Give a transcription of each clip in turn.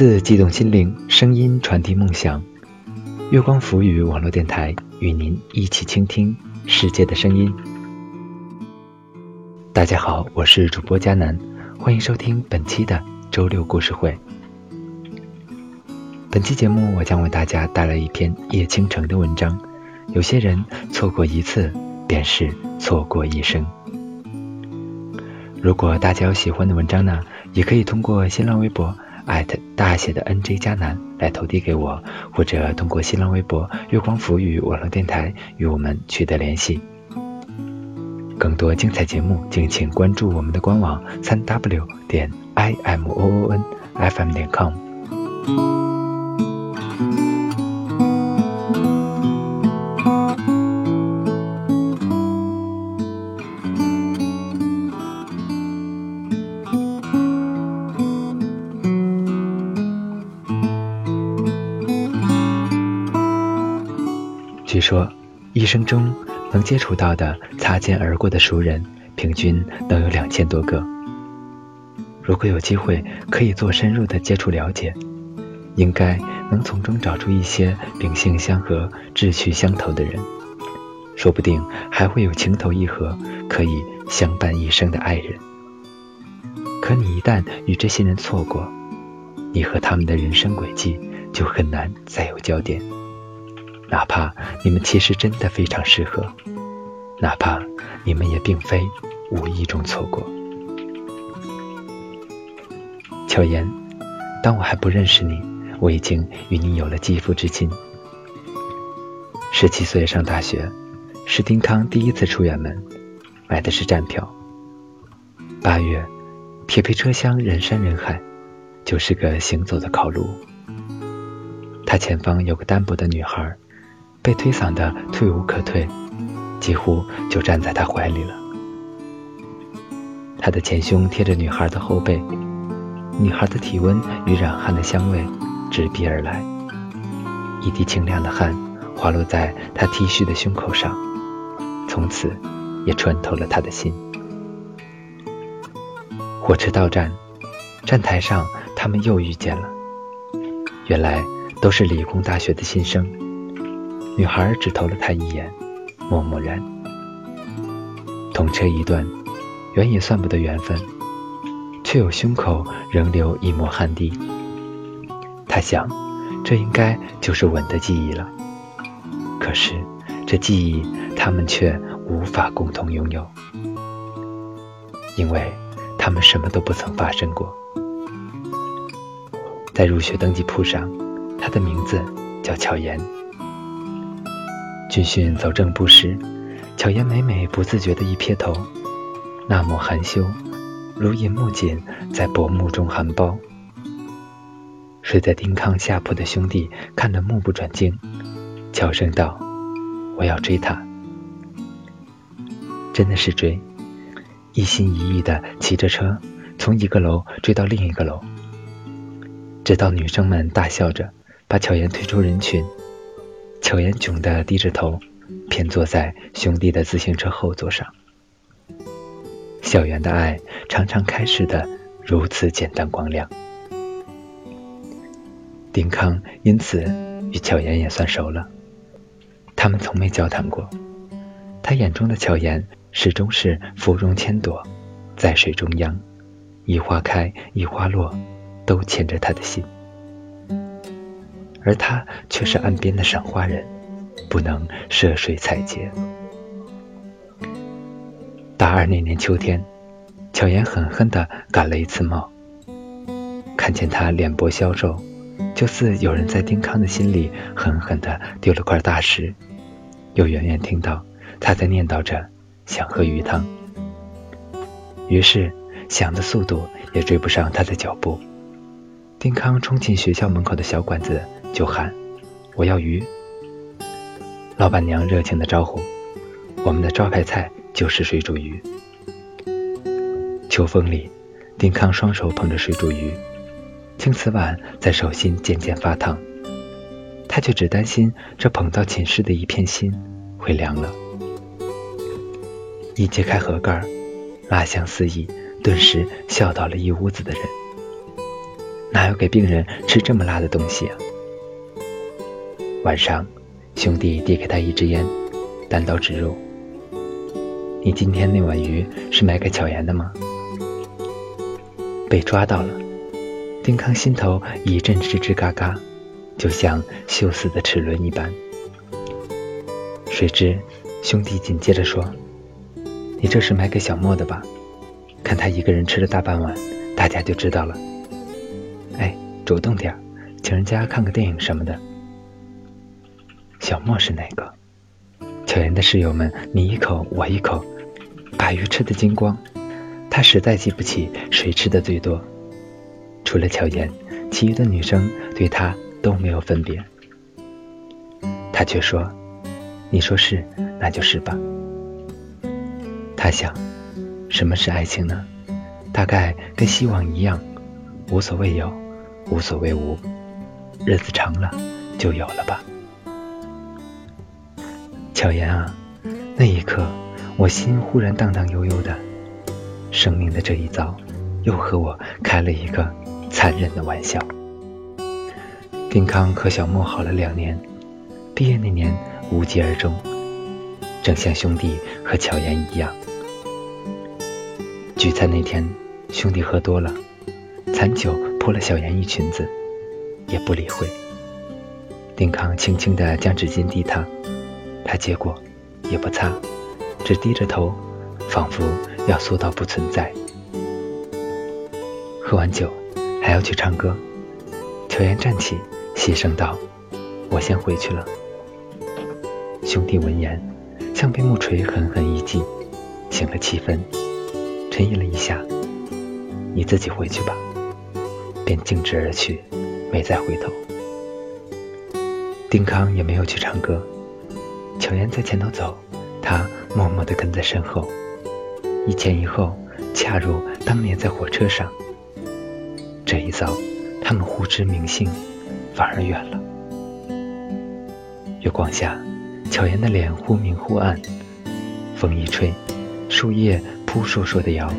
字激动心灵，声音传递梦想。月光浮语网络电台与您一起倾听世界的声音。大家好，我是主播佳楠，欢迎收听本期的周六故事会。本期节目，我将为大家带来一篇叶倾城的文章。有些人错过一次，便是错过一生。如果大家有喜欢的文章呢，也可以通过新浪微博大写的 NJ 加南来投递给我，或者通过新浪微博月光浮语网络电台与我们取得联系。更多精彩节目，敬请关注我们的官网三 W 点 I M O O N F M 点 com。生中能接触到的擦肩而过的熟人，平均能有两千多个。如果有机会可以做深入的接触了解，应该能从中找出一些秉性相合、志趣相投的人，说不定还会有情投意合、可以相伴一生的爱人。可你一旦与这些人错过，你和他们的人生轨迹就很难再有交点。哪怕你们其实真的非常适合，哪怕你们也并非无意中错过。巧言，当我还不认识你，我已经与你有了肌肤之亲。十七岁上大学，是丁康第一次出远门，买的是站票。八月，铁皮车厢人山人海，就是个行走的烤炉。他前方有个单薄的女孩。被推搡的退无可退，几乎就站在他怀里了。他的前胸贴着女孩的后背，女孩的体温与染汗的香味直逼而来，一滴清亮的汗滑落在他 T 恤的胸口上，从此也穿透了他的心。火车到站，站台上他们又遇见了，原来都是理工大学的新生。女孩只投了他一眼，默默然。同车一段，原也算不得缘分，却有胸口仍留一抹汗滴。他想，这应该就是吻的记忆了。可是，这记忆他们却无法共同拥有，因为他们什么都不曾发生过。在入学登记簿上，他的名字叫巧言。军训走正步时，巧言每每不自觉的一撇头，那抹含羞，如银幕锦在薄暮中含苞。睡在丁康下铺的兄弟看得目不转睛，悄声道：“我要追她。”真的是追，一心一意的骑着车，从一个楼追到另一个楼，直到女生们大笑着把巧言推出人群。巧言窘的低着头，偏坐在兄弟的自行车后座上。校园的爱常常开始的如此简单光亮。丁康因此与巧言也算熟了，他们从没交谈过。他眼中的巧言始终是芙蓉千朵，在水中央，一花开一花落，都牵着他的心。而他却是岸边的赏花人，不能涉水采撷。大二那年秋天，巧言狠狠地感了一次冒。看见他脸薄消瘦，就似有人在丁康的心里狠狠地丢了块大石。又远远听到他在念叨着想喝鱼汤，于是想的速度也追不上他的脚步。丁康冲进学校门口的小馆子。就喊：“我要鱼！”老板娘热情的招呼：“我们的招牌菜就是水煮鱼。”秋风里，丁康双手捧着水煮鱼，青瓷碗在手心渐渐发烫，他却只担心这捧到寝室的一片心会凉了。一揭开盒盖，辣香四溢，顿时笑倒了一屋子的人。哪有给病人吃这么辣的东西啊？晚上，兄弟递给他一支烟，单刀直入：“你今天那碗鱼是买给巧言的吗？”被抓到了，丁康心头一阵吱吱嘎嘎，就像锈死的齿轮一般。谁知兄弟紧接着说：“你这是买给小莫的吧？看他一个人吃了大半碗，大家就知道了。哎，主动点请人家看个电影什么的。”小莫是哪个？巧言的室友们你一口我一口，把鱼吃得精光。他实在记不起谁吃的最多，除了巧言，其余的女生对他都没有分别。他却说：“你说是，那就是吧。”他想，什么是爱情呢？大概跟希望一样，无所谓有，无所谓无，日子长了就有了吧。巧言啊，那一刻我心忽然荡荡悠悠的。生命的这一遭，又和我开了一个残忍的玩笑。丁康和小莫好了两年，毕业那年无疾而终，正像兄弟和巧言一样。聚餐那天，兄弟喝多了，残酒泼了小妍一裙子，也不理会。丁康轻轻地将纸巾递他，他接过，也不擦，只低着头，仿佛。要缩到不存在。喝完酒还要去唱歌，乔言站起，细声道：“我先回去了。”兄弟闻言，像被木锤狠狠一击，醒了七分，沉吟了一下：“你自己回去吧。”便径直而去，没再回头。丁康也没有去唱歌，巧言在前头走，他默默地跟在身后。一前一后，恰如当年在火车上。这一遭，他们互知名姓，反而远了。月光下，巧言的脸忽明忽暗，风一吹，树叶扑簌簌地摇，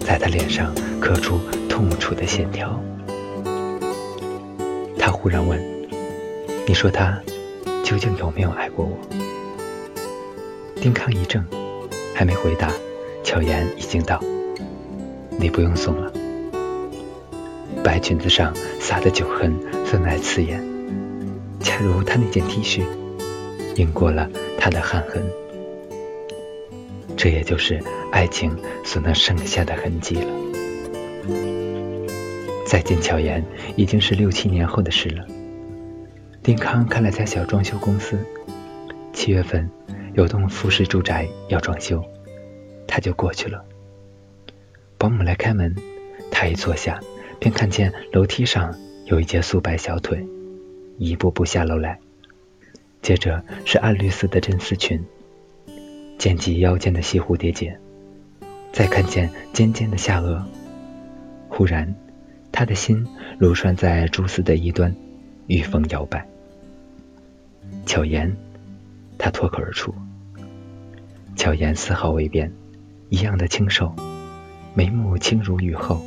在他脸上刻出痛楚的线条。他忽然问：“你说他究竟有没有爱过我？”丁康一怔，还没回答。巧言已经到，你不用送了。白裙子上撒的酒痕分外刺眼，恰如他那件 T 恤，印过了他的汗痕。这也就是爱情所能剩下的痕迹了。再见巧言已经是六七年后的事了。丁康开了家小装修公司，七月份有栋复式住宅要装修。他就过去了。保姆来开门，他一坐下，便看见楼梯上有一截素白小腿，一步步下楼来。接着是暗绿色的真丝裙，肩及腰间的细蝴蝶结，再看见尖尖的下颚。忽然，他的心如拴在蛛丝的一端，御风摇摆。巧言，他脱口而出。巧言丝毫未变。一样的清瘦，眉目轻如雨后。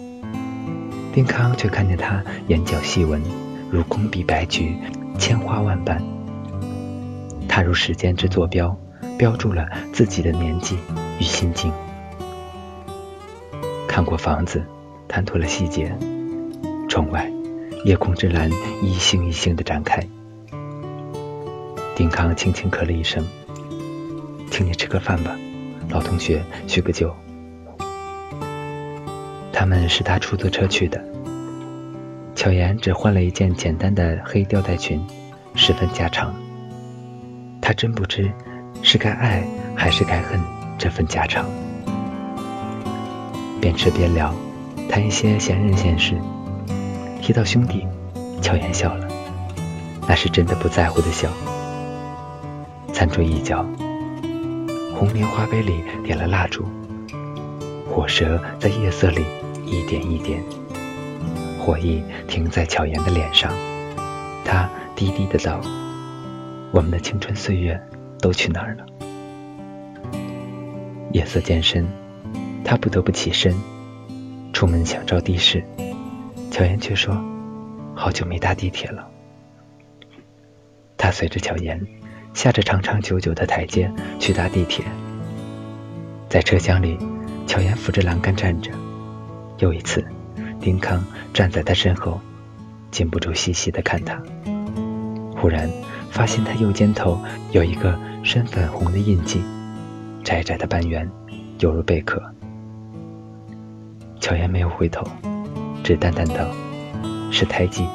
丁康却看见他眼角细纹，如工笔白菊，千花万瓣。他如时间之坐标，标注了自己的年纪与心境。看过房子，谈吐了细节。窗外，夜空之蓝一星一星的展开。丁康轻轻咳了一声：“请你吃个饭吧。”老同学叙个旧，他们是搭出租车去的。巧言只换了一件简单的黑吊带裙，十分家常。他真不知是该爱还是该恨这份家常。边吃边聊，谈一些闲人闲事。提到兄弟，巧言笑了，那是真的不在乎的笑。餐桌一角。红莲花杯里点了蜡烛，火舌在夜色里一点一点，火意停在巧言的脸上。他低低的道：“我们的青春岁月都去哪儿了？”夜色渐深，他不得不起身，出门想招的士，巧言却说：“好久没搭地铁了。”他随着巧言下着长长久久的台阶去搭地铁，在车厢里，巧言扶着栏杆站着。又一次，丁康站在他身后，禁不住细细的看他。忽然发现他右肩头有一个深粉红的印记，窄窄的半圆，犹如贝壳。巧言没有回头，只淡淡道：“是胎记。”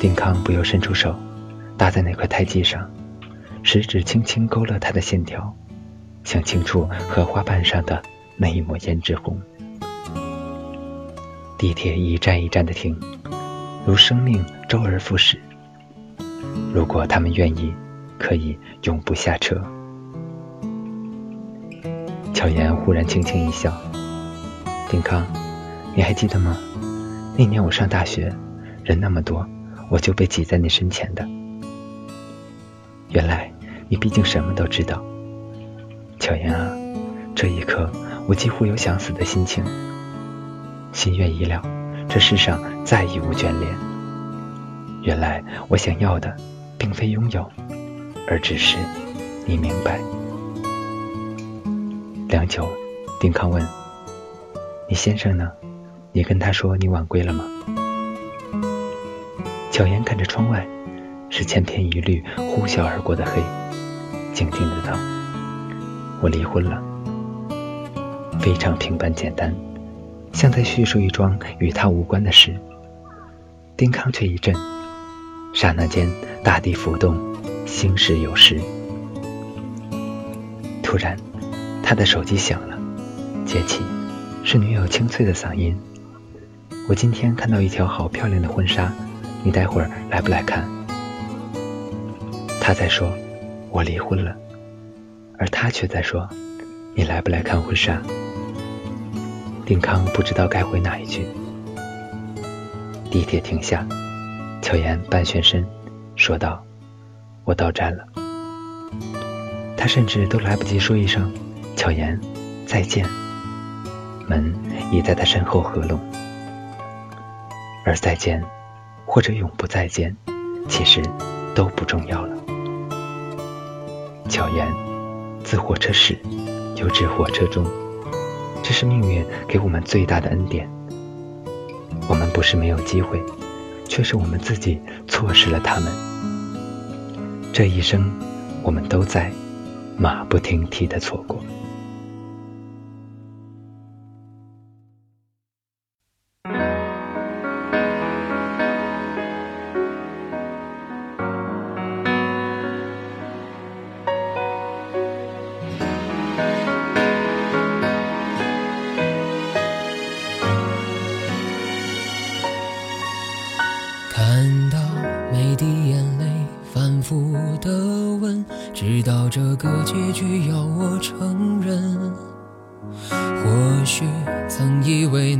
丁康不由伸出手。搭在那块胎记上，食指轻轻勾勒它的线条，想清楚荷花瓣上的那一抹胭脂红。地铁一站一站的停，如生命周而复始。如果他们愿意，可以永不下车。巧言忽然轻轻一笑：“丁康，你还记得吗？那年我上大学，人那么多，我就被挤在你身前的。”原来你毕竟什么都知道，巧言啊，这一刻我几乎有想死的心情。心愿已了，这世上再已无眷恋。原来我想要的，并非拥有，而只是你明白。良久，丁康问：“你先生呢？你跟他说你晚归了吗？”巧言看着窗外。是千篇一律、呼啸而过的黑，静静的道：“我离婚了。”非常平凡简单，像在叙述一桩与他无关的事。丁康却一震，刹那间大地浮动，心事有时。突然，他的手机响了，接起，是女友清脆的嗓音：“我今天看到一条好漂亮的婚纱，你待会儿来不来看？”他在说：“我离婚了。”而他却在说：“你来不来看婚纱？”丁康不知道该回哪一句。地铁停下，巧言半旋身说道：“我到站了。”他甚至都来不及说一声“巧言，再见”，门已在他身后合拢。而再见，或者永不再见，其实都不重要了。巧言，自火车始，又至火车终，这是命运给我们最大的恩典。我们不是没有机会，却是我们自己错失了他们。这一生，我们都在马不停蹄的错过。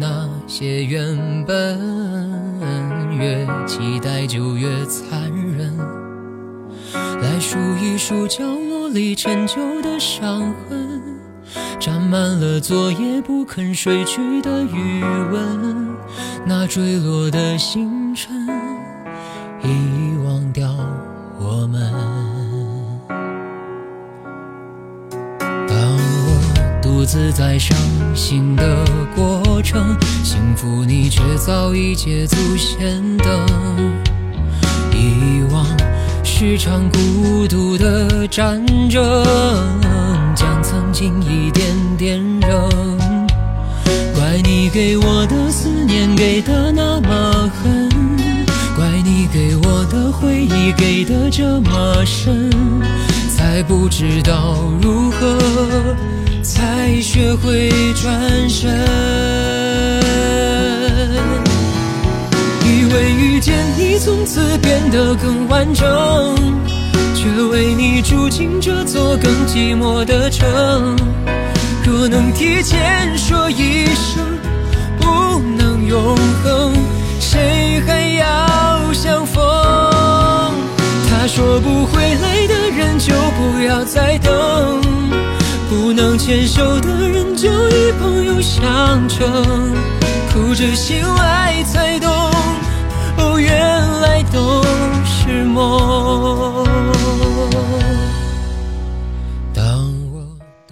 那些原本越期待就越残忍。来数一数角落里陈旧的伤痕，沾满了昨夜不肯睡去的余温，那坠落的星辰，遗忘掉我们。当我独自在伤心的过程，幸福你却早已捷足先登。遗忘是场孤独的战争，将曾经一点点扔。怪你给我的思念给的那么狠，怪你给我的回忆给的这么深，才不知道如何。才学会转身，以为遇见你从此变得更完整，却为你住进这座更寂寞的城。若能提前说一声不能永恒，谁还要相逢？他说不回来的人就不要再等。不。能牵手的人就与朋友相称，哭着醒来才懂，哦，原来都是梦。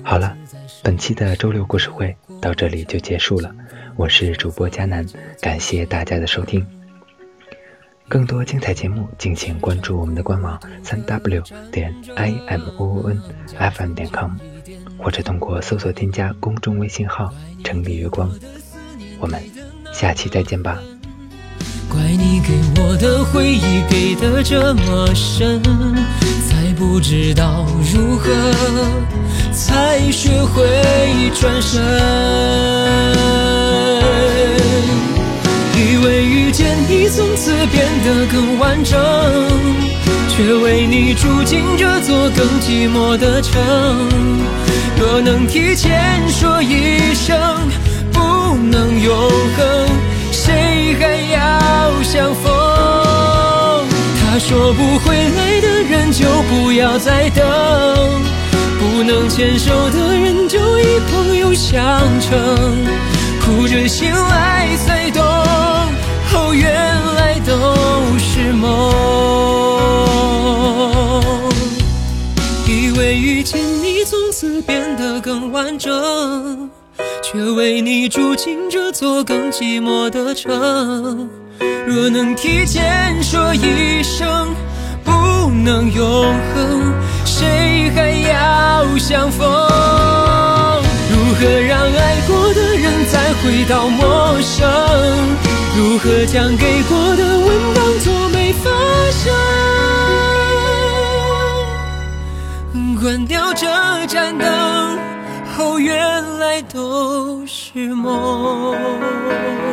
好了，本期的周六故事会到这里就结束了。我是主播佳楠，感谢大家的收听。更多精彩节目，敬请关注我们的官网三 w 点 i m o o n f m 点 com，或者通过搜索添加公众微信号“城里月光”。我们下期再见吧。怪你给我的回忆给的这么深，才不知道如何才学会转身。以为遇见你，从此变得更完整，却为你住进这座更寂寞的城。若能提前说一声不能永恒，谁还要相逢？他说不回来的人就不要再等，不能牵手的人就以朋友相称，哭着醒来才懂。哦，原来都是梦。以为遇见你，从此变更完整，却为你住进这座更寂寞的城。若能提前说一声不能永恒，谁还要相逢？如何让爱过的人再回到陌生？如何将给过的吻当作没发生？都是梦。